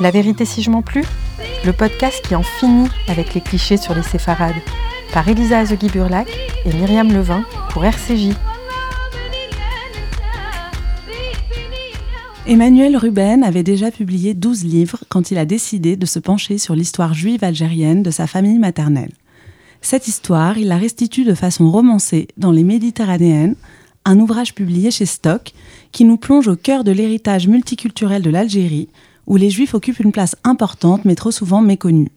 La vérité si je m'en plus Le podcast qui en finit avec les clichés sur les séfarades. Par Elisa Azegui-Burlac et Myriam Levin pour RCJ. Emmanuel Ruben avait déjà publié 12 livres quand il a décidé de se pencher sur l'histoire juive algérienne de sa famille maternelle. Cette histoire, il la restitue de façon romancée dans Les Méditerranéennes, un ouvrage publié chez Stock qui nous plonge au cœur de l'héritage multiculturel de l'Algérie, où les Juifs occupent une place importante mais trop souvent méconnue.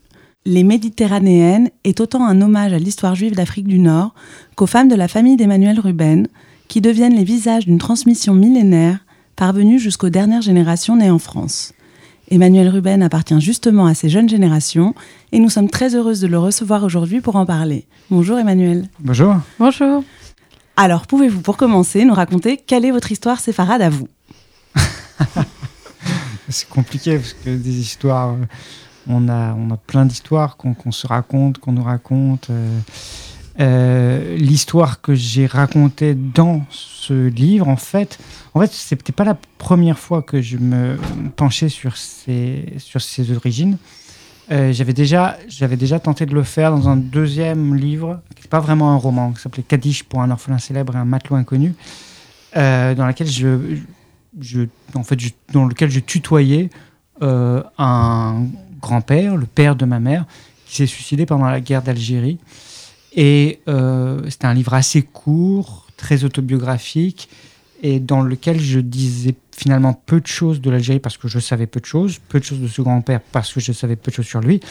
Les Méditerranéennes est autant un hommage à l'histoire juive d'Afrique du Nord qu'aux femmes de la famille d'Emmanuel Ruben, qui deviennent les visages d'une transmission millénaire parvenue jusqu'aux dernières générations nées en France. Emmanuel Ruben appartient justement à ces jeunes générations et nous sommes très heureuses de le recevoir aujourd'hui pour en parler. Bonjour Emmanuel. Bonjour. Bonjour. Alors, pouvez-vous pour commencer nous raconter quelle est votre histoire séfarade à vous? C'est compliqué parce que des histoires, euh, on a, on a plein d'histoires qu'on se raconte, qu'on nous raconte. Euh, euh, l'histoire que j'ai racontée dans ce livre, en fait, en fait, c'était pas la première fois que je me penchais sur ses, sur ses origines. J'avais déjà, j'avais déjà tenté de le faire dans un deuxième livre, qui n'est pas vraiment un roman, qui s'appelait Kaddish pour un orphelin célèbre et un matelot inconnu, dans lequel je, je, en fait, dans lequel je tutoyais euh, un grand-père, le père de ma mère, qui s'est suicidé pendant la guerre d'Algérie. Et c'était un livre assez court, très autobiographique, et dans lequel je disais finalement peu de choses de l'Algérie parce que je savais peu de choses, peu de choses de ce grand-père parce que je savais peu de choses sur lui.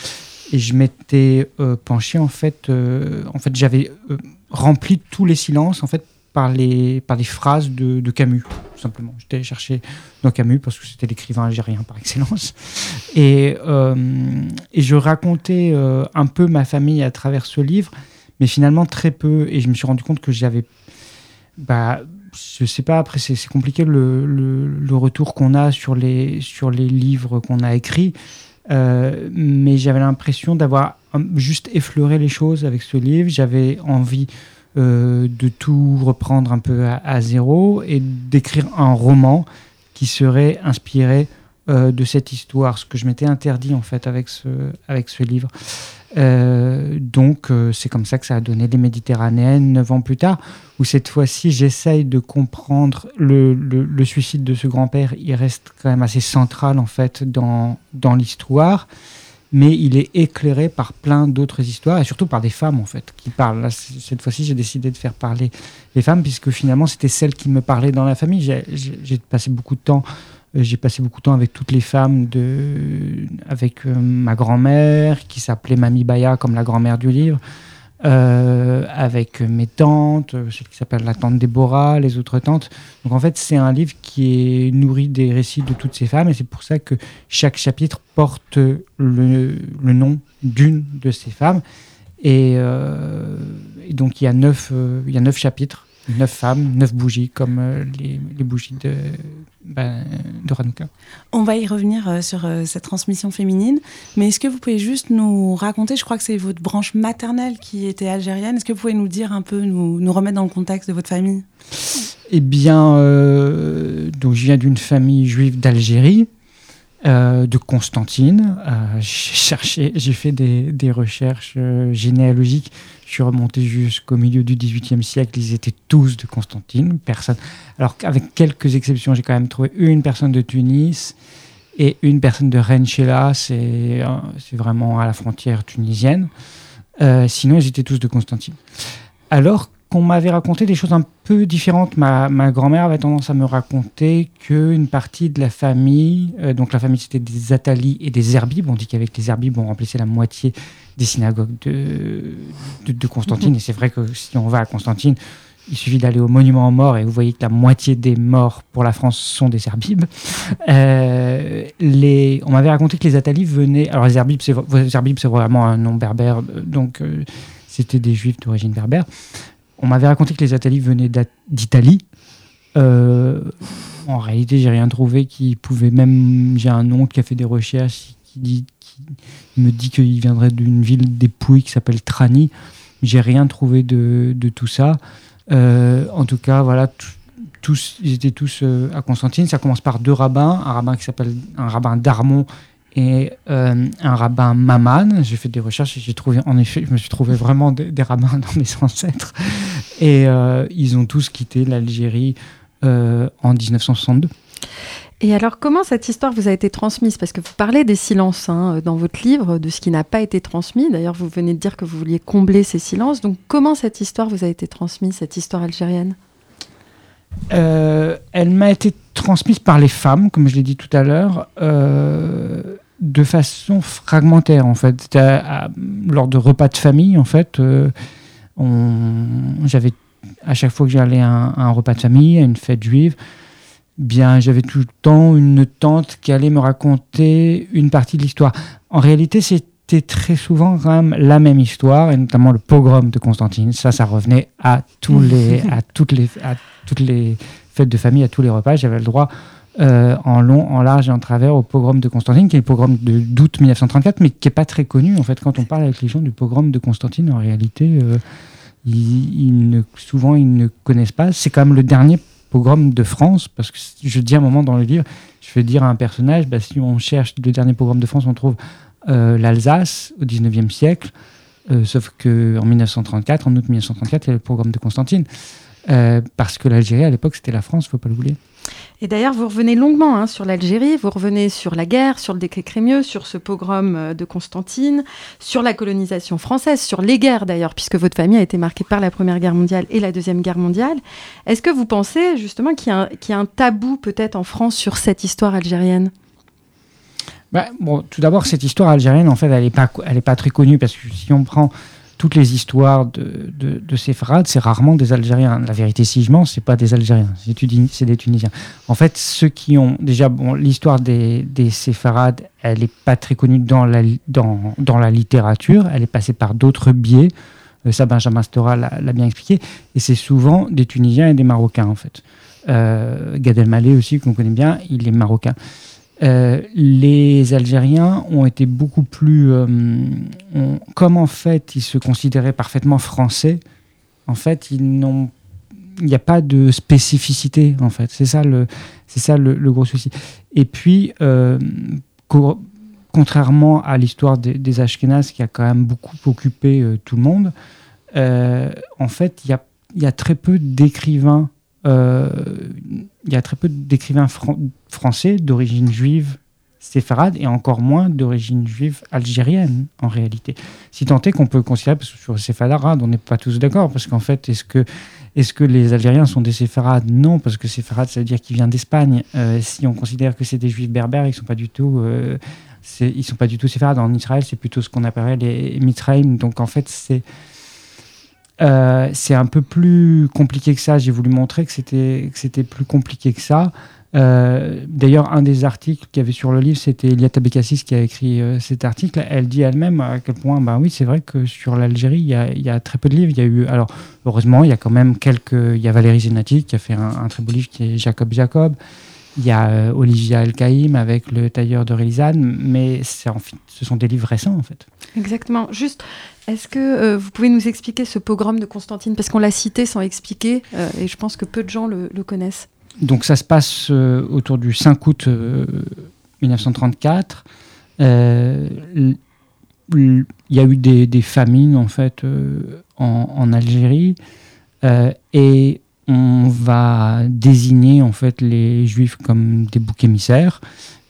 Et je m'étais euh, penché, en fait, euh, en fait j'avais euh, rempli tous les silences, en fait, par les, par phrases de, de Camus, tout simplement. J'étais allé chercher dans Camus parce que c'était l'écrivain algérien par excellence. Et, et je racontais un peu ma famille à travers ce livre, mais finalement très peu. Et je me suis rendu compte que j'avais... Bah, je sais pas, après c'est compliqué le, le, retour qu'on a sur les, sur les livres qu'on a écrits, euh, mais j'avais l'impression d'avoir juste effleuré les choses avec ce livre. J'avais envie euh, de tout reprendre un peu à, zéro et d'écrire un roman qui serait inspiré euh, de cette histoire, ce que je m'étais interdit en fait avec ce, avec ce livre. Euh, donc, c'est comme ça que ça a donné les Méditerranéennes neuf ans plus tard, où cette fois-ci, j'essaye de comprendre le, le, suicide de ce grand-père. Il reste quand même assez central, en fait, dans, dans l'histoire, mais il est éclairé par plein d'autres histoires, et surtout par des femmes, en fait, qui parlent. cette fois-ci, j'ai décidé de faire parler les femmes, puisque finalement, c'était celles qui me parlaient dans la famille. J'ai passé beaucoup de temps euh, j'ai passé beaucoup de temps avec toutes les femmes, de, avec euh, ma grand-mère, qui s'appelait Mamie Baya, comme la grand-mère du livre, euh, avec mes tantes, celle qui s'appelle la tante Déborah, les autres tantes. Donc en fait, c'est un livre qui est nourri des récits de toutes ces femmes, et c'est pour ça que chaque chapitre porte le, nom d'une de ces femmes. Et, et, donc il y a neuf, il y a neuf chapitres neuf femmes, neuf bougies, comme euh, les, bougies de, ben, de. On va y revenir euh, sur euh, cette transmission féminine, mais est-ce que vous pouvez juste nous raconter, je crois que c'est votre branche maternelle qui était algérienne, est-ce que vous pouvez nous dire un peu, nous, nous remettre dans le contexte de votre famille? Eh bien, donc je viens d'une famille juive d'Algérie. De Constantine. j'ai cherché, j'ai fait des, recherches généalogiques je suis remonté jusqu'au milieu du XVIIIe siècle, ils étaient tous de Constantine, personne. Alors qu'avec quelques exceptions, j'ai quand même trouvé une personne de Tunis et une personne de Renchela, c'est euh, vraiment à la frontière tunisienne. Euh, sinon, ils étaient tous de Constantine. Alors qu'on m'avait raconté des choses un peu différentes. Ma, grand-mère avait tendance à me raconter qu'une partie de la famille, euh, donc la famille c'était des Atali et des Herbibes, on dit qu'avec les Herbibes on remplissait la moitié des synagogues de, Constantine. Et c'est vrai que si on va à Constantine, il suffit d'aller au monument aux morts et vous voyez que la moitié des morts pour la France sont des Herbibes. Euh, on m'avait raconté que les Atali venaient. Alors les Herbibes, c'est, vraiment un nom berbère, donc euh, c'était des Juifs d'origine berbère on m'avait raconté que les Atali venaient d'Italie. Euh, en réalité, j'ai rien trouvé qui pouvait même. J'ai un oncle qui a fait des recherches qui, me dit qu'il viendrait d'une ville des Pouilles qui s'appelle Trani. J'ai rien trouvé de, tout ça. Euh, en tout cas, voilà, tous, ils étaient tous euh, à Constantine. Ça commence par deux rabbins, un rabbin qui s'appelle un rabbin d'Armont et un rabbin Maman. J'ai fait des recherches et j'ai trouvé, en effet, je me suis trouvé vraiment des, rabbins dans mes ancêtres. Et ils ont tous quitté l'Algérie en 1962. Et alors, comment cette histoire vous a été transmise? Parce que vous parlez des silences hein, dans votre livre, de ce qui n'a pas été transmis. D'ailleurs, vous venez de dire que vous vouliez combler ces silences. Donc, comment cette histoire vous a été transmise, cette histoire algérienne? Euh, Elle m'a été transmise par les femmes, comme je l'ai dit tout à l'heure, euh, de façon fragmentaire, en fait. lors de repas de famille, en fait, euh, j'avais à chaque fois que j'allais à, à un repas de famille, à une fête juive, bien, j'avais tout le temps une tante qui allait me raconter une partie de l'histoire. En réalité, c'était très souvent quand même la même histoire, et notamment le pogrom de Constantine. Ça, ça revenait à, tous les, à, toutes, les, à toutes les fêtes de famille, à tous les repas. J'avais le droit euh, en long, en large et en travers au pogrom de Constantine, qui est le pogrom d'août 1934, mais qui n'est pas très connu. En fait, quand on parle avec les gens du pogrom de Constantine, en réalité, euh, ils, ne, souvent, ils ne connaissent pas. C'est quand même le dernier pogrom de France, parce que je dis un moment dans le livre, je fais dire à un personnage, bah, si on cherche le dernier pogrom de France, on trouve euh, l'Alsace au 19e siècle, sauf qu'en 1934, en août 1934, il y a le pogrom de Constantine, euh, parce que l'Algérie à l'époque c'était la France, faut pas l'oublier. Et d'ailleurs, vous revenez longuement hein, sur l'Algérie, vous revenez sur la guerre, sur le décret Crémieux, sur ce pogrom euh, de Constantine, sur la colonisation française, sur les guerres d'ailleurs, puisque votre famille a été marquée par la Première Guerre mondiale et la Deuxième Guerre mondiale. Est-ce que vous pensez justement qu'il y, a un tabou peut-être en France sur cette histoire algérienne? Bah, bon, tout d'abord, cette histoire algérienne, en fait, elle n'est pas, pas très connue parce que si on prend toutes les histoires de, de, c'est rarement des Algériens. La vérité, si je mens, c'est pas des Algériens, c'est des Tunisiens. En fait, ceux qui ont déjà bon, l'histoire des, des séfarades, elle n'est pas très connue dans la, dans, dans la littérature. Elle est passée par d'autres biais. Euh, ça, Benjamin Stora l'a bien expliqué. Et c'est souvent des Tunisiens et des Marocains, en fait. Euh, Gad Elmaleh aussi, qu'on connaît bien, il est marocain. Euh, les Algériens ont été beaucoup plus... Euh, comme en fait ils se considéraient parfaitement français, en fait. Il n'y a pas de spécificité, en fait. C'est ça le, gros souci. Et puis, euh, contrairement à l'histoire des, des Ashkénazes qui a quand même beaucoup occupé tout le monde, en fait, il y a très peu d'écrivains il y a très peu d'écrivains français d'origine juive séfarade et encore moins d'origine juive algérienne en réalité. Si tant est qu'on peut considérer, parce que sur les séfarades, on n'est pas tous d'accord, parce qu'en fait, est-ce que, les Algériens sont des séfarades? Non, parce que séfarade, ça veut dire qu'ils viennent d'Espagne. Euh, si on considère que c'est des juifs berbères, ils sont pas du tout... Euh, ils sont pas du tout séfarades. En Israël, c'est plutôt ce qu'on appellerait les Mitraïm. Donc en fait, c'est euh, c'est un peu plus compliqué que ça. J'ai voulu montrer que c'était plus compliqué que ça. Euh, d'ailleurs, un des articles qu'il y avait sur le livre, c'était Eliata Bekassis qui a écrit euh, cet article. Elle dit elle-même à quel point, ben oui, c'est vrai que sur l'Algérie, il y, a, très peu de livres. Il y a eu, alors heureusement, il y a quand même quelques. Il y a Valérie Zenati qui a fait un, très beau livre qui est Jacob Jacob. Il y a Olivia El avec le tailleur de Rélisane, mais en, ce sont des livres récents en fait. Exactement. Juste, est-ce que euh, vous pouvez nous expliquer ce pogrom de Constantine? Parce qu'on l'a cité sans expliquer, euh, et je pense que peu de gens le, connaissent. Donc ça se passe euh, autour du 5 août 1934. Il y a eu des, famines en fait en, en, Algérie, et on va désigner en fait les Juifs comme des boucs émissaires.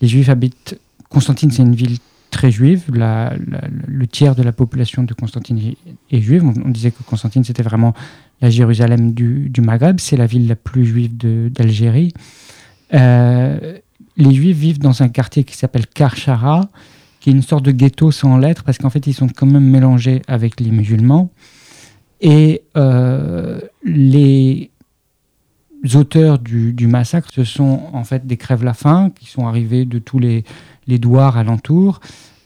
Les Juifs habitent. Constantine, c'est une ville très juive. le tiers de la population de Constantine est juive. On, disait que Constantine, c'était vraiment la Jérusalem du, Maghreb. C'est la ville la plus juive d'Algérie. Euh, les Juifs vivent dans un quartier qui s'appelle Karchara, qui est une sorte de ghetto sans lettres, parce qu'en fait, ils sont quand même mélangés avec les musulmans. Et euh, les auteurs du, massacre, ce sont en fait des crèves-la-faim qui sont arrivés de tous les, douars alentours,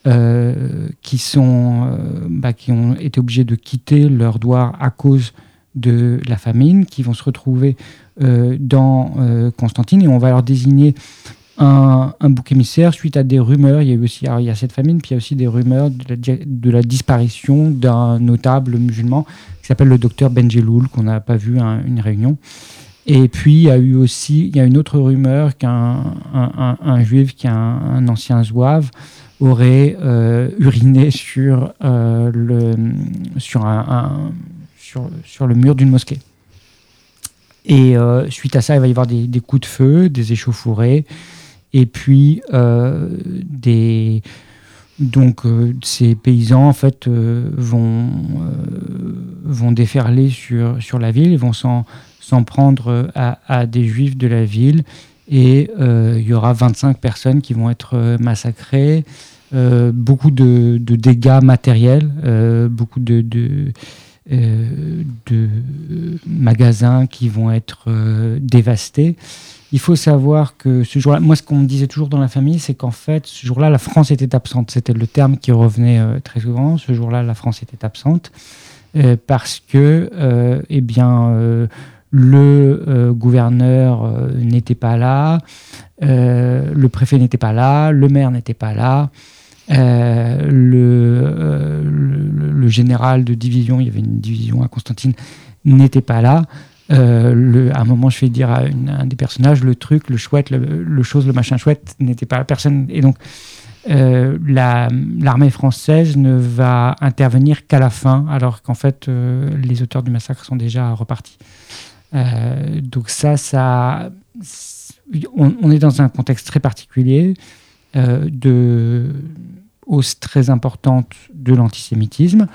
euh, qui, sont, euh, bah, qui ont été obligés de quitter leur douar à cause de la famine, qui vont se retrouver euh, dans Constantine et on va leur désigner un, bouc émissaire suite à des rumeurs. Il y a eu aussi il y a cette famine, puis il y a aussi des rumeurs de la, disparition d'un notable musulman qui s'appelle le docteur Benjeloul, qu'on n'a pas vu à une réunion. Et puis, il y a eu aussi il y a une autre rumeur qu'un un, juif, qui est un, ancien zouave, aurait uriné sur, le, sur, un, sur, sur, le mur d'une mosquée. Et suite à ça, il va y avoir des, des coups de feu, des échauffourées, et puis des donc euh, ces paysans en fait euh, vont, euh, vont déferler sur, sur la ville, ils vont s'en, prendre à, à, des juifs de la ville. Et il y aura 25 personnes qui vont être massacrées, beaucoup de, de, dégâts matériels, beaucoup de, de, de, magasins qui vont être dévastés. Il faut savoir que ce jour-là, moi ce qu'on me disait toujours dans la famille, c'est qu'en fait, ce jour-là, la France était absente. C'était le terme qui revenait euh, très souvent. Ce jour-là, la France était absente euh, parce que, euh, eh bien, le gouverneur n'était pas là, le préfet n'était pas là, le maire n'était pas là. Le, le, général de division, il y avait une division à Constantine, n'était pas là. Euh, à un moment, je fais dire à un des personnages, le truc, le chouette, le, chose, le machin chouette n'était pas la personne. Et donc, euh, l'armée française ne va intervenir qu'à la fin, alors qu'en fait, euh, les auteurs du massacre sont déjà repartis. donc ça, ça, on, est dans un contexte très particulier de hausse très importante de l'antisémitisme.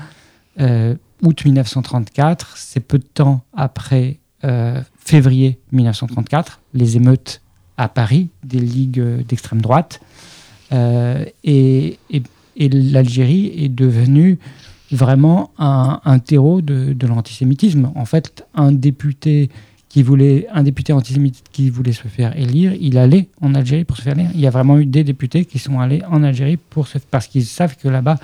août 1934, c'est peu de temps après euh, février 1934, les émeutes à Paris des ligues d'extrême droite. Euh, et, l'Algérie est devenue vraiment un, terreau de, l'antisémitisme. En fait, un député un député antisémite qui voulait se faire élire, il allait en Algérie pour se faire élire. Il y a vraiment eu des députés qui sont allés en Algérie parce qu'ils savent que là-bas,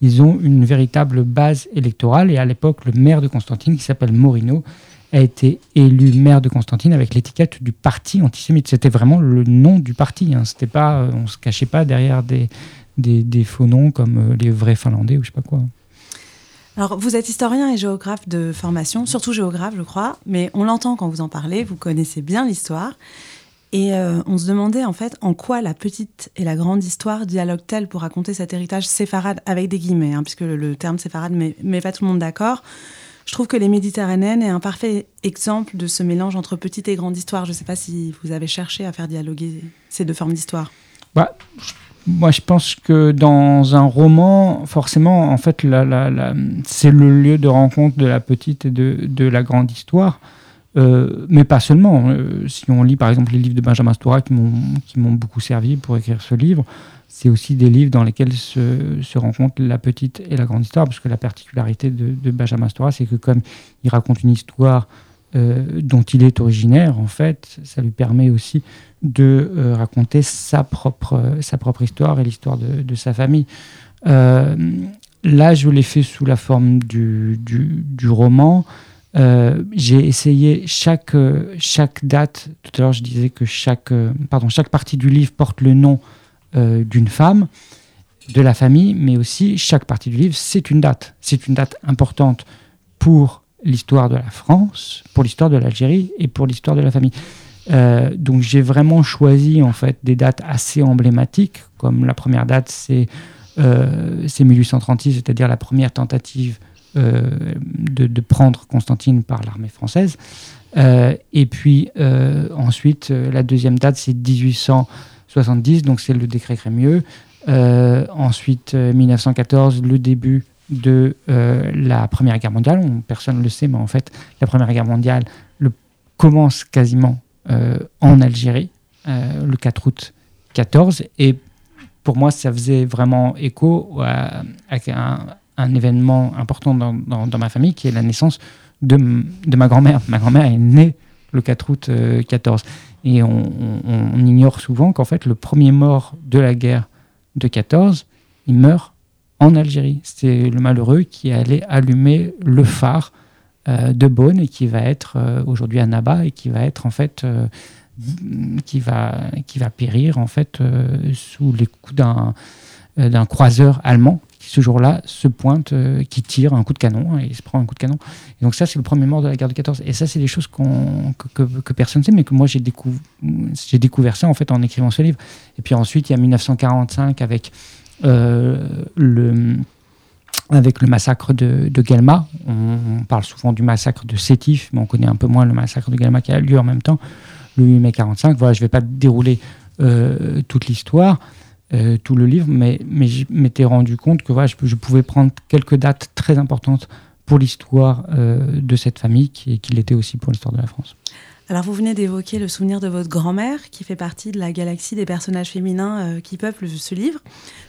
ils ont une véritable base électorale. Et à l'époque, le maire de Constantine, qui s'appelle Morino, a été élu maire de Constantine avec l'étiquette du parti antisémite. C'était vraiment le nom du parti. Hein. C'était pas, euh, on se cachait pas derrière des, des, faux noms comme euh, les vrais Finlandais ou je sais pas quoi. Alors, vous êtes historien et géographe de formation, surtout géographe, je crois, mais on l'entend quand vous en parlez, vous connaissez bien l'histoire. Et euh, on se demandait en fait en quoi la petite et la grande histoire dialoguent-elles pour raconter cet héritage séfarade, avec des guillemets, hein, puisque le, terme séfarade ne met pas tout le monde d'accord. Je trouve que les Méditerranéennes est un parfait exemple de ce mélange entre petite et grande histoire. Je ne sais pas si vous avez cherché à faire dialoguer ces deux formes d'histoire. Bah, moi, je pense que dans un roman, forcément, en fait, c'est le lieu de rencontre de la petite et de, la grande histoire. Euh, mais pas seulement. Euh, si on lit par exemple les livres de Benjamin Stora qui m'ont beaucoup servi pour écrire ce livre, c'est aussi des livres dans lesquels se, se, rencontrent la petite et la grande histoire, parce que la particularité de, Benjamin Stora, c'est que comme il raconte une histoire euh, dont il est originaire, en fait, ça lui permet aussi de euh, raconter sa propre, sa propre histoire et l'histoire de, sa famille. Euh, là, je l'ai fait sous la forme du, du, roman. j'ai essayé chaque, chaque date, tout à l'heure je disais que chaque, pardon, chaque partie du livre porte le nom d'une femme, de la famille, mais aussi chaque partie du livre, c'est une date. C'est une date importante pour l'histoire de la France, pour l'histoire de l'Algérie et pour l'histoire de la famille. Euh, donc j'ai vraiment choisi en fait des dates assez emblématiques, comme la première date c'est euh, 1836, c'est-à-dire la première tentative euh, de, de, prendre Constantine par l'armée française. et puis ensuite la deuxième date c'est 1800 70, donc c'est le décret Crémieux. Euh, ensuite, 1914, euh, le début de euh, la Première Guerre mondiale. personne ne le sait, mais en fait, la Première Guerre mondiale le, commence quasiment en Algérie, le 4 août 14. Et pour moi, ça faisait vraiment écho à, un, événement important dans, dans, ma famille, qui est la naissance de, de ma grand-mère. Ma grand-mère est née le 4 août 14. Et on, ignore souvent qu'en fait, le premier mort de la guerre de 14, il meurt en Algérie. C'est le malheureux qui allait allumer le phare euh, de Beaune et qui va être euh, aujourd'hui à Naba et qui va être en fait euh, qui va qui va périr en fait sous les coups d'un d'un croiseur allemand ce jour-là se pointe, qui tire un coup de canon, et il se prend un coup de canon. Et donc ça, c'est le premier mort de la guerre de 14. Et ça, c'est des choses que, que, personne ne sait, mais que moi, j'ai découvert ça en fait en écrivant ce livre. Et puis ensuite, il y a 1945 avec le, avec le massacre de, de. On, parle souvent du massacre de Sétif, mais on connaît un peu moins le massacre de Guelma qui a lieu en même temps, le 8 mai 45. Voilà, je ne vais pas dérouler toute l'histoire. tout le livre, mais, mais je m'étais rendu compte que je, pouvais prendre quelques dates très importantes pour l'histoire euh, de cette famille qui, qui l'était aussi pour l'histoire de la France. Alors vous venez d'évoquer le souvenir de votre grand-mère qui fait partie de la galaxie des personnages féminins euh, qui peuplent ce livre.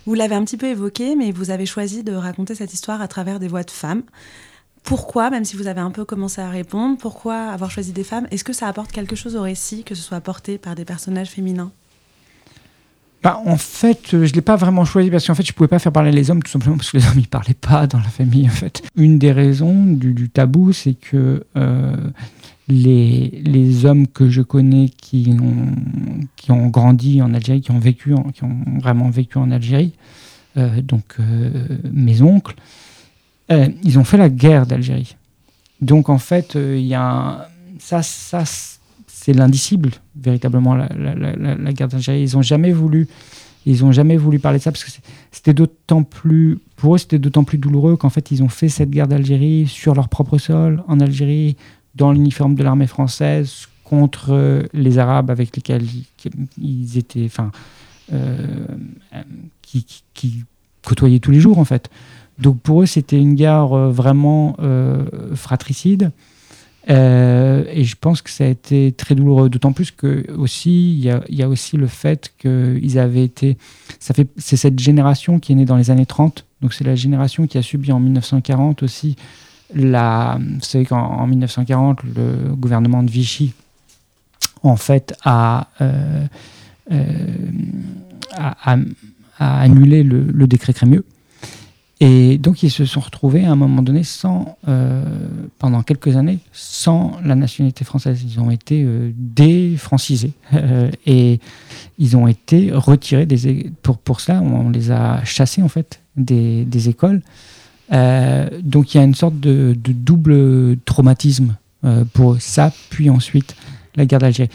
Vous l'avez un petit peu évoqué, mais vous avez choisi de raconter cette histoire à travers des voix de femmes. Pourquoi, même si vous avez un peu commencé à répondre, pourquoi avoir choisi des femmes? Est-ce que ça apporte quelque chose au récit que ce soit porté par des personnages féminins? Bah, en fait, euh, je ne l'ai pas vraiment choisi parce qu'en fait, je ne pouvais pas faire parler les hommes tout simplement parce que les hommes ne parlaient pas dans la famille. En fait, une des raisons du, tabou, c'est que euh, les, les, hommes que je connais qui ont, qui ont grandi en Algérie, qui ont vécu, qui ont vraiment vécu en Algérie, euh, donc mes oncles, ils ont fait la guerre d'Algérie. Donc en fait, il y a ça, ça c'est l'indicible, véritablement, la, la, guerre d'Algérie. Ils n'ont jamais voulu. Ils ont jamais voulu parler de ça parce que c'était d'autant plus, pour eux, c'était d'autant plus douloureux qu'en fait, ils ont fait cette guerre d'Algérie sur leur propre sol, en Algérie, dans l'uniforme de l'armée française, contre euh, les Arabes avec lesquels ils, étaient, enfin, euh, qui, qui, côtoyaient tous les jours, en fait. Donc pour eux, c'était une guerre euh, vraiment fratricide. Euh, et je pense que ça a été très douloureux, d'autant plus que aussi il y a, aussi le fait qu'ils avaient été, ça fait, c'est cette génération qui est née dans les années 30, donc c'est la génération qui a subi en 1940 aussi la, vous savez qu'en 1940 le gouvernement de Vichy en fait a, euh, euh, annulé le, décret Crémieux et donc ils se sont retrouvés à un moment donné sans, euh, pendant quelques années, sans la nationalité française. Ils ont été défrancisés et ils ont été retirés des pour pour cela on les a chassés en fait des écoles. Donc il y a une sorte de, double traumatisme pour ça, puis ensuite la guerre d'Algérie.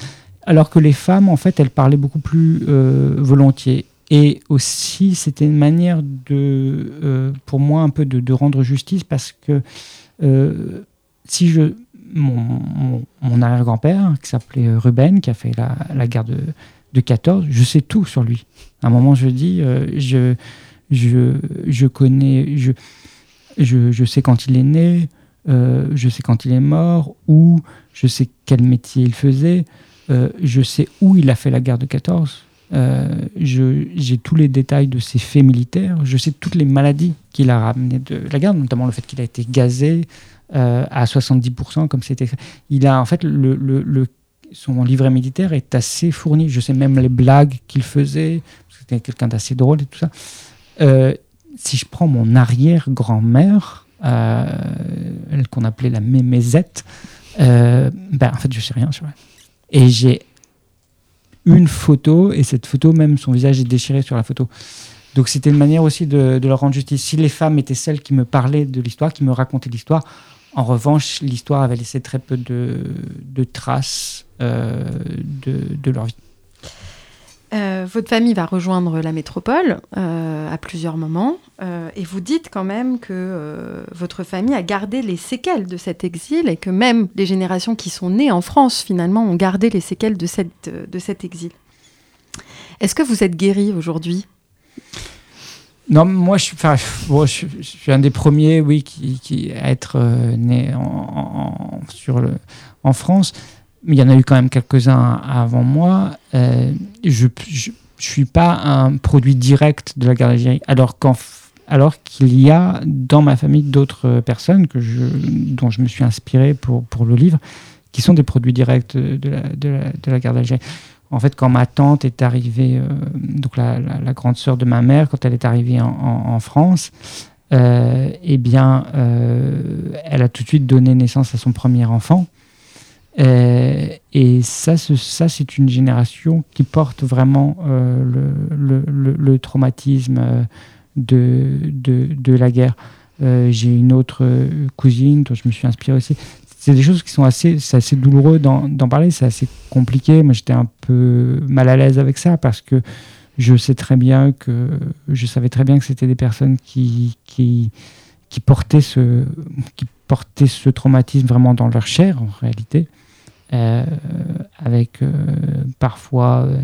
Alors que les femmes en fait elles parlaient beaucoup plus volontiers et aussi, c'était une manière de, euh, pour moi, un peu de, rendre justice parce que euh, si je, mon, arrière-grand-père, qui s'appelait Ruben, qui a fait la, guerre de, de 14, je sais tout sur lui. À un moment, je dis, euh, je, je, je connais, je, je, sais quand il est né, je sais quand il est mort, ou je sais quel métier il faisait, je sais où il a fait la guerre de 14 euh, j'ai tous les détails de ses faits militaires. Je sais toutes les maladies qu'il a ramenées de la guerre, notamment le fait qu'il a été gazé euh, à 70%, comme c'était. Il a en fait son livret militaire est assez fourni. Je sais même les blagues qu'il faisait. C'était quelqu'un d'assez drôle et tout ça. Euh, si je prends mon arrière-grand-mère, qu'on appelait la mémézette, ben en fait je sais rien sur elle. Et j'ai une photo, et cette photo, même son visage est déchiré sur la photo. Donc c'était une manière aussi de, leur rendre justice. Si les femmes étaient celles qui me parlaient de l'histoire, qui me racontaient l'histoire, en revanche, l'histoire avait laissé très peu de, traces euh, de, leur vie. Euh, votre famille va rejoindre la métropole euh, à plusieurs moments et vous dites quand même que votre famille a gardé les séquelles de cet exil et que même les générations qui sont nées en France finalement ont gardé les séquelles de, cette, de cet exil. Est-ce que vous êtes guéri aujourd'hui? Non, moi, je, suis un des premiers, oui, qui, qui à être né en, sur le, en France il y en a eu quand même quelques-uns avant moi. Euh, je ne suis pas un produit direct de la guerre d'Algérie, alors alors qu'il y a dans ma famille d'autres personnes que je, dont je me suis inspiré pour, pour le livre, qui sont des produits directs de la, de la, de la guerre d'Algérie. En fait, quand ma tante est arrivée, euh, donc la, grande sœur de ma mère, quand elle est arrivée en, France, euh, eh bien, elle a tout de suite donné naissance à son premier enfant. Euh, et ça, ça c'est une génération qui porte vraiment euh, le, traumatisme euh, de, de, la guerre. J'ai une autre cousine dont je me suis inspiré aussi. C'est des choses qui sont assez, assez douloureux d'en parler, c'est assez compliqué. Moi, j'étais un peu mal à l'aise avec ça parce que je sais très bien que je savais très bien que c'était des personnes qui, qui, portaient ce, qui portaient ce traumatisme vraiment dans leur chair en réalité, avec euh, parfois euh,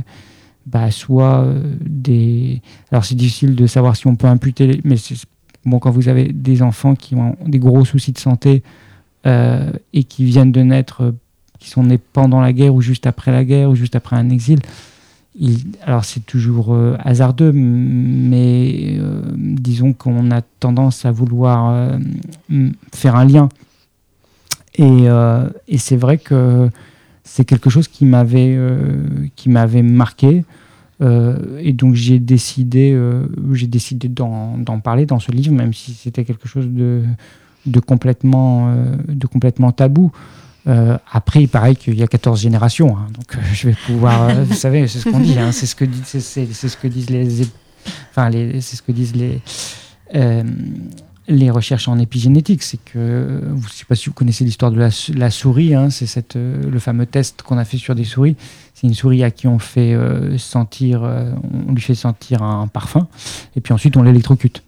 bah, soit des. Alors c'est difficile de savoir si on peut imputer, mais bon quand vous avez des enfants qui ont des gros soucis de santé et qui viennent de naître, qui sont nés pendant la guerre ou juste après la guerre ou juste après un exil alors c'est toujours euh, hasardeux, mais euh, disons qu'on a tendance à vouloir euh, faire un lien. Et, et c'est vrai que c'est quelque chose qui m'avait qui m'avait marqué. et donc j'ai décidé, j'ai décidé d'en parler dans ce livre, même si c'était quelque chose de, de, complètement, de complètement tabou. Euh, après, il paraît qu'il y a 14 générations, hein, donc euh, je vais pouvoir. Euh, vous savez, c'est ce qu'on dit, hein, c'est ce que c'est, ce que disent les, enfin c'est ce que disent les les recherches en épigénétique. C'est que, je ne sais pas si vous connaissez l'histoire de la, souris, hein, c'est cette le fameux test qu'on a fait sur des souris. C'est une souris à qui on fait sentir, on lui fait sentir un parfum, et puis ensuite on l'électrocute.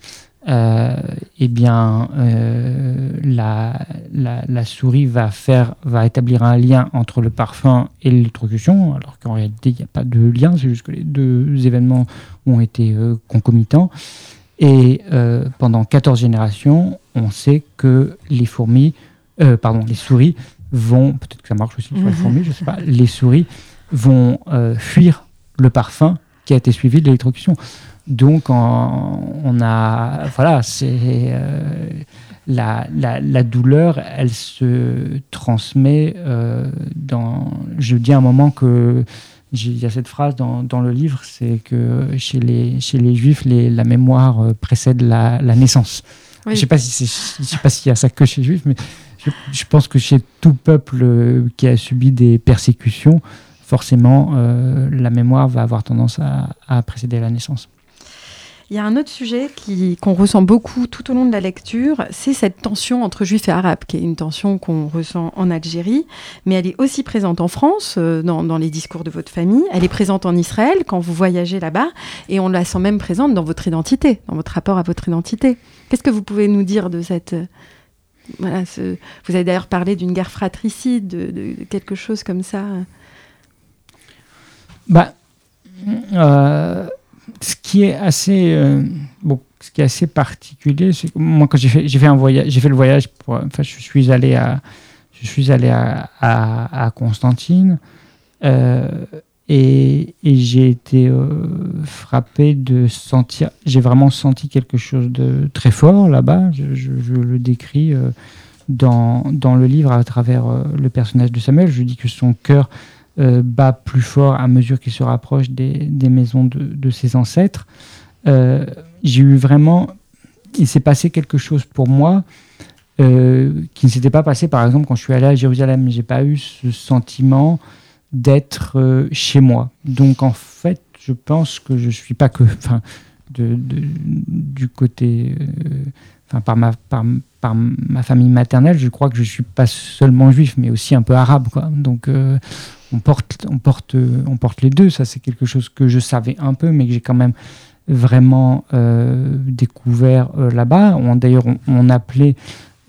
Euh, eh bien, euh, la, la, souris va, faire, va établir un lien entre le parfum et l'électrocution, alors qu'en réalité, il n'y a pas de lien, c'est juste que les deux événements ont été euh, concomitants. Et pendant 14 générations, on sait que les fourmis, pardon, les souris vont, peut-être que ça marche aussi sur les mhm. fourmis, je sais pas, les souris vont fuir le parfum qui a été suivi de l'électrocution. Donc, on, a. Voilà, c'est. Euh, la, la, douleur, elle se transmet euh, dans. Je dis à un moment que. Il y a cette phrase dans, dans le livre, c'est que chez les, chez les juifs, les, la mémoire euh, précède la, la naissance. Je ne sais pas si s'il y a ça que chez les juifs, mais je, je, pense que chez tout peuple qui a subi des persécutions, forcément, la mémoire va avoir tendance à, à précéder la naissance. Il y a un autre sujet qu'on ressent beaucoup tout au long de la lecture, c'est cette tension entre juifs et arabes, qui est une tension qu'on ressent en Algérie, mais elle est aussi présente en France, euh, dans, les discours de votre famille, elle est présente en Israël quand vous voyagez là-bas, et on la sent même présente dans votre identité, dans votre rapport à votre identité. Qu'est-ce que vous pouvez nous dire de cette... Euh, vous avez d'ailleurs parlé d'une guerre fratricide, de, quelque chose comme ça. Bah, euh, ce qui est assez euh, bon, ce qui est assez particulier, c'est que moi quand j'ai fait fait un voyage, j'ai fait le voyage pour, enfin je suis allé à je suis allé à, Constantine euh, et, j'ai été euh, frappé de sentir, j'ai vraiment senti quelque chose de très fort là-bas. Je, je, le décris dans, dans le livre à travers le personnage de Samuel. Je dis que son cœur euh, bat plus fort à mesure qu'il se rapproche des, des maisons de, de, ses ancêtres. Euh, j'ai eu vraiment, il s'est passé quelque chose pour moi euh, qui ne s'était pas passé, par exemple, quand je suis allé à Jérusalem. J'ai pas eu ce sentiment d'être chez moi. Donc en fait, je pense que je suis pas que, enfin, de, de, du côté, enfin par ma par, par, ma famille maternelle, je crois que je suis pas seulement juif, mais aussi un peu arabe, quoi. Donc on porte, on porte, on porte les deux. Ça, c'est quelque chose que je savais un peu, mais que j'ai quand même vraiment euh, découvert euh, là-bas. D'ailleurs, on, appelait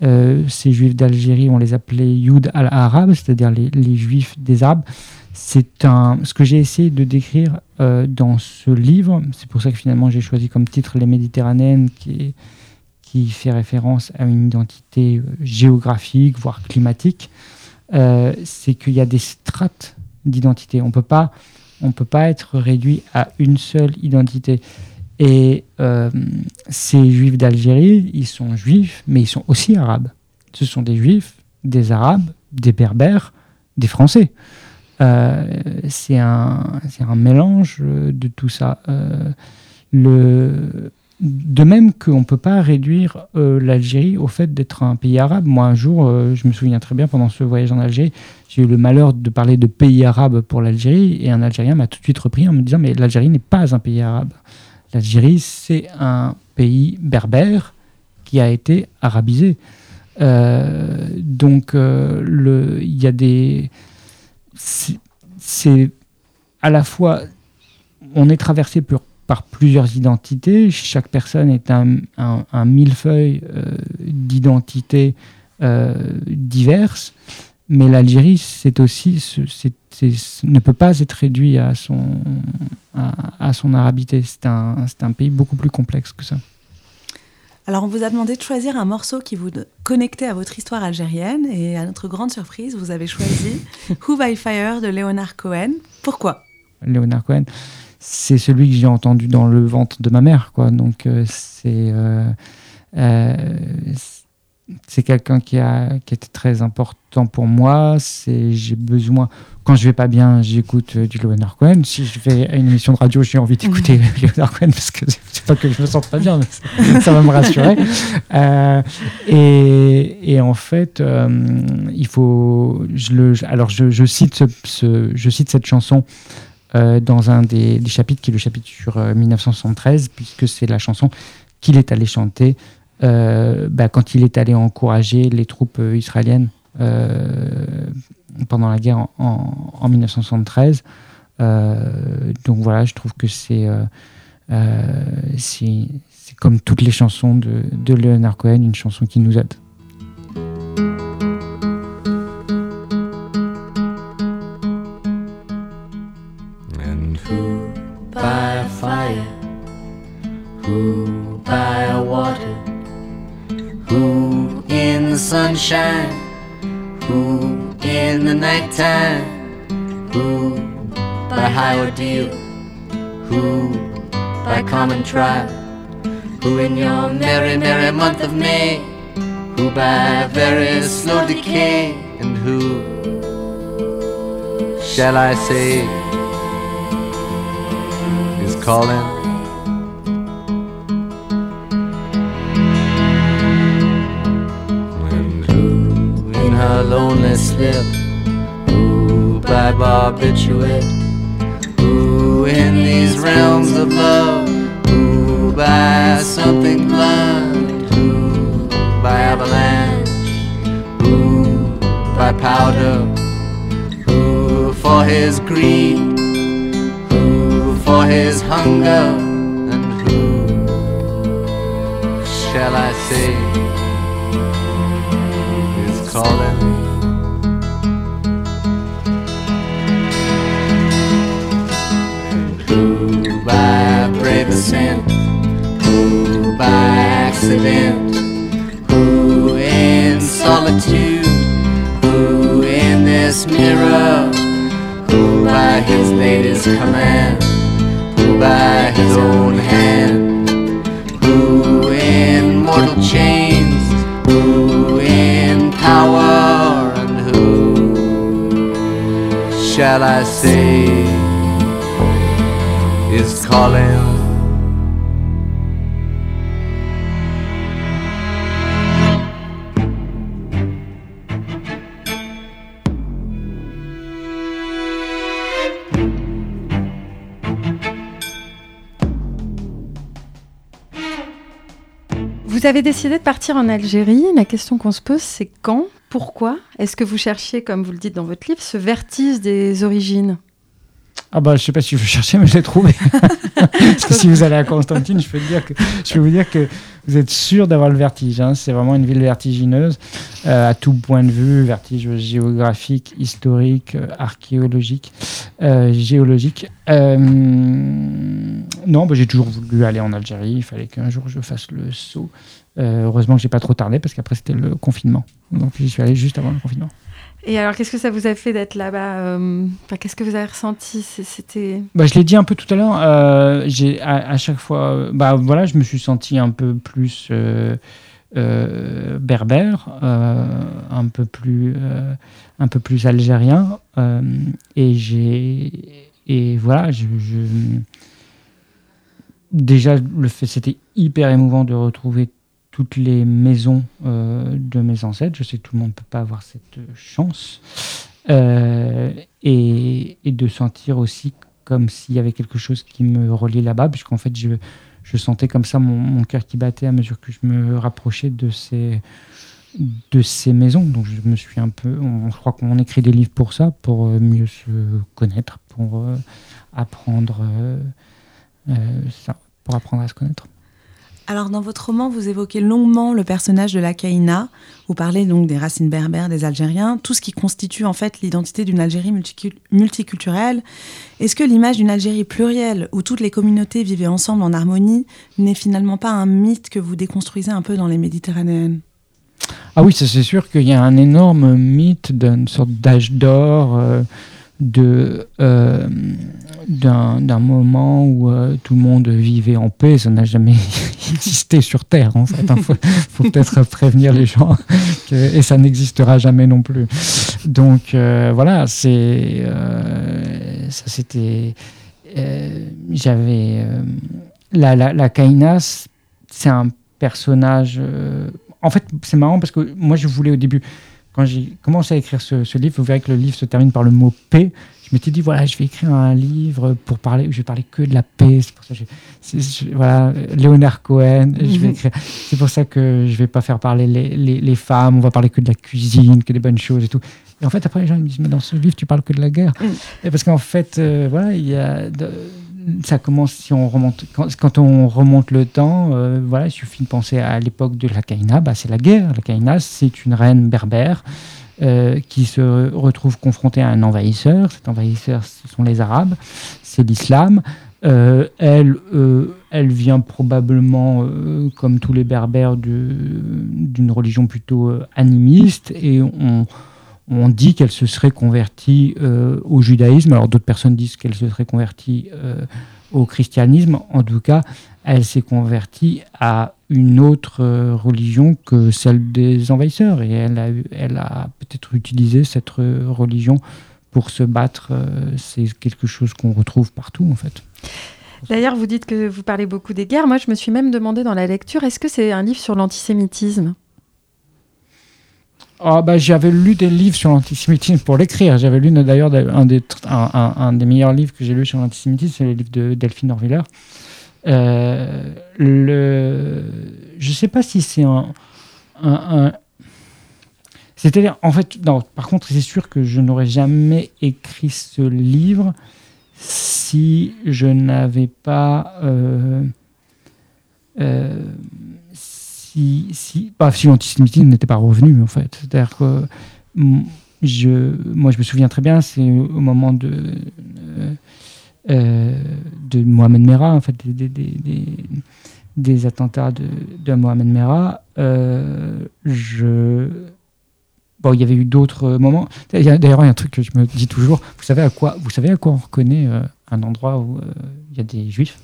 euh, ces juifs d'Algérie, on les appelait Youd al-Arab, c'est-à-dire les, juifs des Arabes. C'est ce que j'ai essayé de décrire dans ce livre. C'est pour ça que finalement j'ai choisi comme titre Les Méditerranéennes, qui fait référence à une identité géographique, voire climatique. C'est qu'il y a des strates d'identité. On peut pas, on peut pas être réduit à une seule identité. Et euh, ces juifs d'Algérie, ils sont juifs, mais ils sont aussi arabes. Ce sont des juifs, des arabes, des berbères, des français. Euh, c'est un, un, mélange de tout ça. Euh, le, de même qu'on ne peut pas réduire euh, l'Algérie au fait d'être un pays arabe. Moi, un jour, euh, je me souviens très bien, pendant ce voyage en Algérie, j'ai eu le malheur de parler de pays arabe pour l'Algérie, et un Algérien m'a tout de suite repris en me disant, mais l'Algérie n'est pas un pays arabe. L'Algérie, c'est un pays berbère qui a été arabisé. Euh, donc, il y a des... C'est à la fois on est traversé par plusieurs identités. Chaque personne est un, un, millefeuille d'identités diverses. Mais l'Algérie, c'est aussi, ne peut pas être réduit à son, à, son arabité. C'est un, un pays beaucoup plus complexe que ça. Alors, on vous a demandé de choisir un morceau qui vous connectait à votre histoire algérienne. Et à notre grande surprise, vous avez choisi Who by Fire de Leonard Cohen. Pourquoi? Leonard Cohen, c'est celui que j'ai entendu dans le ventre de ma mère. Quoi. Donc, euh, c'est. Euh, euh, c'est quelqu'un qui a qui était très important pour moi. C'est j'ai besoin quand je vais pas bien, j'écoute du Leonard Cohen. Si je vais à une émission de radio, j'ai envie d'écouter Leonard Cohen parce que c'est pas que je me sente pas bien, mais ça va me rassurer. Euh, et, et, en fait, euh, il faut je le alors je, je cite ce, je cite cette chanson. Dans un des, chapitres qui est le chapitre sur 1973 puisque c'est la chanson qu'il est allé chanter euh, bah, quand il est allé encourager les troupes euh, israéliennes euh, pendant la guerre en, 1973. donc voilà, je trouve que c'est c'est comme toutes les chansons de, de Leonard Cohen, une chanson qui nous aide. Sunshine? Who in the nighttime? Who by high ordeal? Who by common trial? Who in your merry, merry month of May? Who by very slow decay? And who shall I say calling? lonely slip. Ooh, by barbiturate. Ooh, in these realms of love. Ooh, by something blunt. Ooh, by avalanche. Ooh, by powder. Ooh, for his greed. For his hunger. And who shall I say? Décidé de partir en Algérie. La question qu'on se pose, c'est quand Pourquoi Est-ce que vous cherchiez, comme vous le dites dans votre livre, ce vertige des origines? Ah bah je sais pas si je cherchais, mais je l'ai trouvé. Parce que si vous allez à Constantine, je peux, dire que, je peux vous dire que vous êtes sûr d'avoir le vertige. Hein. C'est vraiment une ville vertigineuse euh, à tout point de vue, vertige géographique, historique, euh, archéologique, euh, géologique. non, bah, j'ai toujours voulu aller en Algérie. Il fallait qu'un jour je fasse le saut. Heureusement que j'ai pas trop tardé parce qu'après c'était le confinement. Donc j'y suis allé juste avant le confinement. Et alors, qu'est-ce que ça vous a fait d'être là-bas euh, Qu'est-ce que vous avez ressenti? C'était. Bah, je l'ai dit un peu tout à l'heure. Euh, j'ai à, chaque fois, bah voilà, je me suis senti un peu plus euh, berbère, un peu plus, un peu plus algérien, et j'ai et voilà, je, je... déjà le fait, c'était hyper émouvant de retrouver toutes les maisons euh, de mes ancêtres. Je sais que tout le monde ne peut pas avoir cette chance. Euh, et, de sentir aussi comme s'il y avait quelque chose qui me reliait là-bas, puisqu'en fait, je, sentais comme ça mon, cœur qui battait à mesure que je me rapprochais de ces, de ces maisons. Donc je me suis un peu, on, je crois qu'on écrit des livres pour ça, pour mieux se connaître, pour apprendre pour apprendre à se connaître. Alors dans votre roman, vous évoquez longuement le personnage de la Kaina. Vous parlez donc des racines berbères des Algériens, tout ce qui constitue en fait l'identité d'une Algérie multiculturelle. Est-ce que l'image d'une Algérie plurielle où toutes les communautés vivaient ensemble en harmonie n'est finalement pas un mythe que vous déconstruisez un peu dans les Méditerranéennes? Ah oui, c'est sûr qu'il y a un énorme mythe d'une sorte d'âge d'or. Euh, de euh, d'un moment où euh, tout le monde vivait en paix. Ça n'a jamais existé sur Terre, en fait. Il hein. faut, peut-être prévenir les gens et ça n'existera jamais non plus. Donc euh, voilà, c'est ça c'était j'avais la, la, la Kainas, c'est un personnage. en fait, c'est marrant parce que moi je voulais au début quand j'ai commencé à écrire ce, livre, vous verrez que le livre se termine par le mot paix. Je m'étais dit, voilà, je vais écrire un livre pour parler, je vais parler que de la paix. C'est pour ça que voilà, Léonard Cohen, mhm. c'est pour ça que je vais pas faire parler les, les, femmes, on va parler que de la cuisine, que des bonnes choses et tout. Et en fait, après, les gens me disent, mais dans ce livre, tu parles que de la guerre. Mm. parce qu'en fait, euh, voilà, il y a ça commence si on remonte quand, on remonte le temps euh, voilà il suffit de penser à l'époque de la Kaina bah, c'est la guerre. La Kaina c'est une reine berbère euh, qui se retrouve confrontée à un envahisseur. Cet envahisseur ce sont les arabes c'est l'islam. Euh, elle elle vient probablement comme tous les berbères d'une religion plutôt animiste et on on dit qu'elle se serait convertie euh, au judaïsme. Alors d'autres personnes disent qu'elle se serait convertie euh, au christianisme. En tout cas, elle s'est convertie à une autre euh, religion que celle des envahisseurs. Et elle a, elle a peut-être utilisé cette religion pour se battre. C'est quelque chose qu'on retrouve partout, en fait. D'ailleurs, vous dites que vous parlez beaucoup des guerres. Moi, je me suis même demandé dans la lecture, est-ce que c'est un livre sur l'antisémitisme? Ah, bah, J'avais lu des livres sur l'antisémitisme pour l'écrire. J'avais lu d'ailleurs un des, meilleurs livres que j'ai lu sur l'antisémitisme, c'est le livre de Delphine Orviller. Euh, le... Je ne sais pas si c'est un, un C'est-à-dire, en fait, non, par contre, c'est sûr que je n'aurais jamais écrit ce livre si je n'avais pas. Euh, euh, si, si, bah, si l'antisémitisme n'était pas revenu, en fait. C'est-à-dire que mm, je, moi, je me souviens très bien, c'est au moment de, euh, euh, de Mohamed Merah, en fait, des, des, attentats de, de, Mohamed Merah. Euh, je, bon, il y avait eu d'autres moments. D'ailleurs, il y a un truc que je me dis toujours. Vous savez à quoi, vous savez à quoi on reconnaît un endroit où il y a des juifs?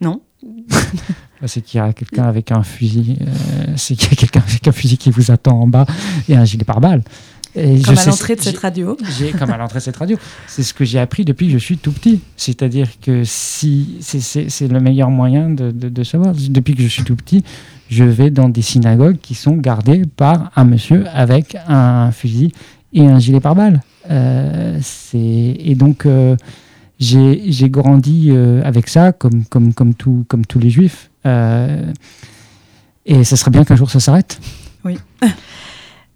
Non. C'est qu'il y a quelqu'un avec un fusil, euh, c'est qu'il y a quelqu'un avec un fusil qui vous attend en bas et un gilet pare-balles. comme à l'entrée de cette radio. Comme à l'entrée de cette radio. C'est ce que j'ai appris depuis que je suis tout petit. C'est-à-dire que si c'est le meilleur moyen de, de, savoir. Depuis que je suis tout petit, je vais dans des synagogues qui sont gardées par un monsieur avec un fusil et un gilet pare-balles. Euh, et donc, euh, j'ai grandi euh, avec ça, comme, comme, comme, tout, comme tous les juifs. Euh, et ça serait bien qu'un jour ça s'arrête. Oui.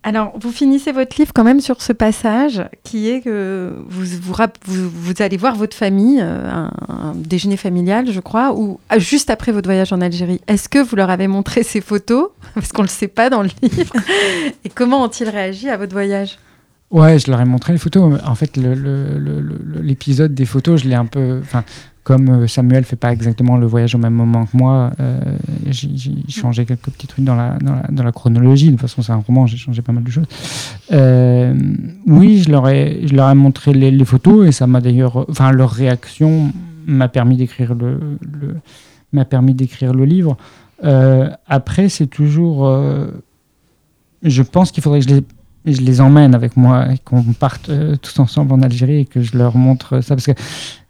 Alors, vous finissez votre livre quand même sur ce passage qui est que vous, vous, vous, allez voir votre famille, euh, un, déjeuner familial, je crois, ou ah, juste après votre voyage en Algérie. Est-ce que vous leur avez montré ces photos? Parce qu'on ne le sait pas dans le livre. Et comment ont-ils réagi à votre voyage? Ouais, je leur ai montré les photos. En fait, l'épisode des photos, je l'ai un peu. Comme euh, Samuel fait pas exactement le voyage au même moment que moi, euh, j'ai changé quelques petits trucs dans la, dans la, chronologie. De toute façon, c'est un roman, j'ai changé pas mal de choses. Euh, oui, je leur ai, je leur ai montré les, photos et ça m'a d'ailleurs. Enfin, leur réaction m'a permis d'écrire le, m'a permis d'écrire le livre. après, c'est toujours. je pense qu'il faudrait que je les je les emmène avec moi et qu'on parte euh, tous ensemble en Algérie et que je leur montre ça parce que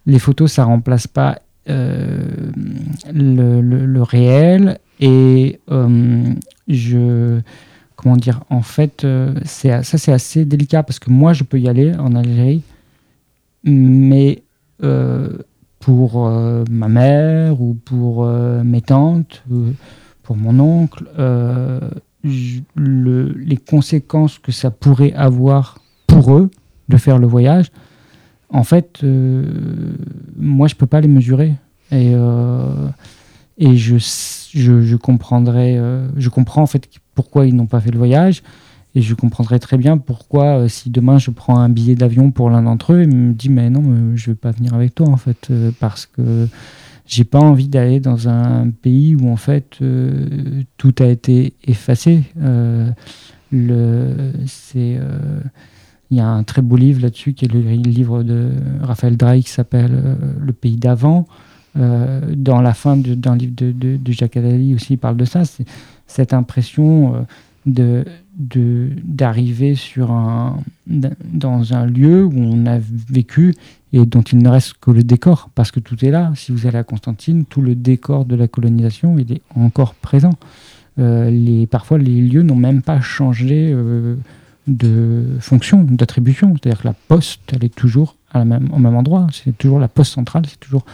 les photos ça remplace pas euh, le, réel et euh, je comment dire en fait ça c'est assez délicat parce que moi je peux y aller en Algérie mais pour ma mère ou pour mes tantes pour mon oncle les conséquences que ça pourrait avoir pour eux de faire le voyage, en fait, euh, moi, je peux pas les mesurer. Et, euh, et je, je, je comprendrais, euh, je comprends en fait pourquoi ils n'ont pas fait le voyage. Et je comprendrais très bien pourquoi, si demain je prends un billet d'avion pour l'un d'entre eux, il me dit Mais non, mais je vais pas venir avec toi, en fait, parce que j'ai pas envie d'aller dans un pays où, en fait, tout a été effacé. le, c'est il y a un très beau livre là-dessus, qui est le livre de Raphaël Drey qui s'appelle euh, Le pays d'avant. Euh, dans la fin d'un livre de, de, Jacques Attali aussi, il parle de ça. C'est cette impression euh, de d'arriver sur un dans un lieu où on a vécu et dont il ne reste que le décor parce que tout est là si vous allez à Constantine tout le décor de la colonisation il est encore présent les parfois les lieux n'ont même pas changé de fonction, d'attribution. C'est-à-dire que la poste, elle est toujours au même endroit. C'est toujours la poste centrale, c'est toujours,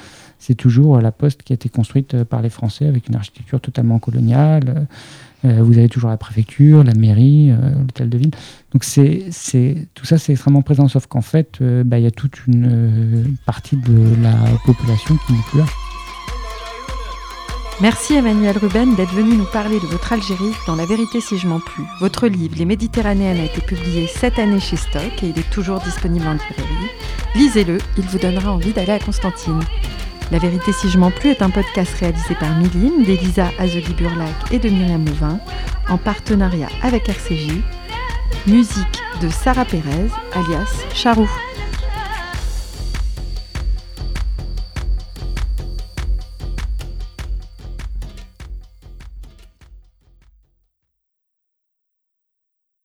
c'est toujours la poste qui a été construite euh, par les Français avec une architecture totalement coloniale. Euh, vous avez toujours la préfecture, la mairie, euh, l'hôtel de ville. Donc c'est, c'est, tout ça, c'est extrêmement présent, sauf qu'en fait, bah, il y a toute une partie de la population qui n'est plus là. Merci Emmanuel Ruben d'être venu nous parler de votre Algérie dans La vérité si je m'en plus. Votre livre Les Méditerranéennes a été publié cette année chez Stock et il est toujours disponible en librairie. Lisez-le, il vous donnera envie d'aller à Constantine. La vérité si je m'en plus est un podcast réalisé par Miline, d'Elisa Azegui-Burlac et de Myriam Mouvin en partenariat avec RCJ. Musique de Sarah Pérez, alias Charou.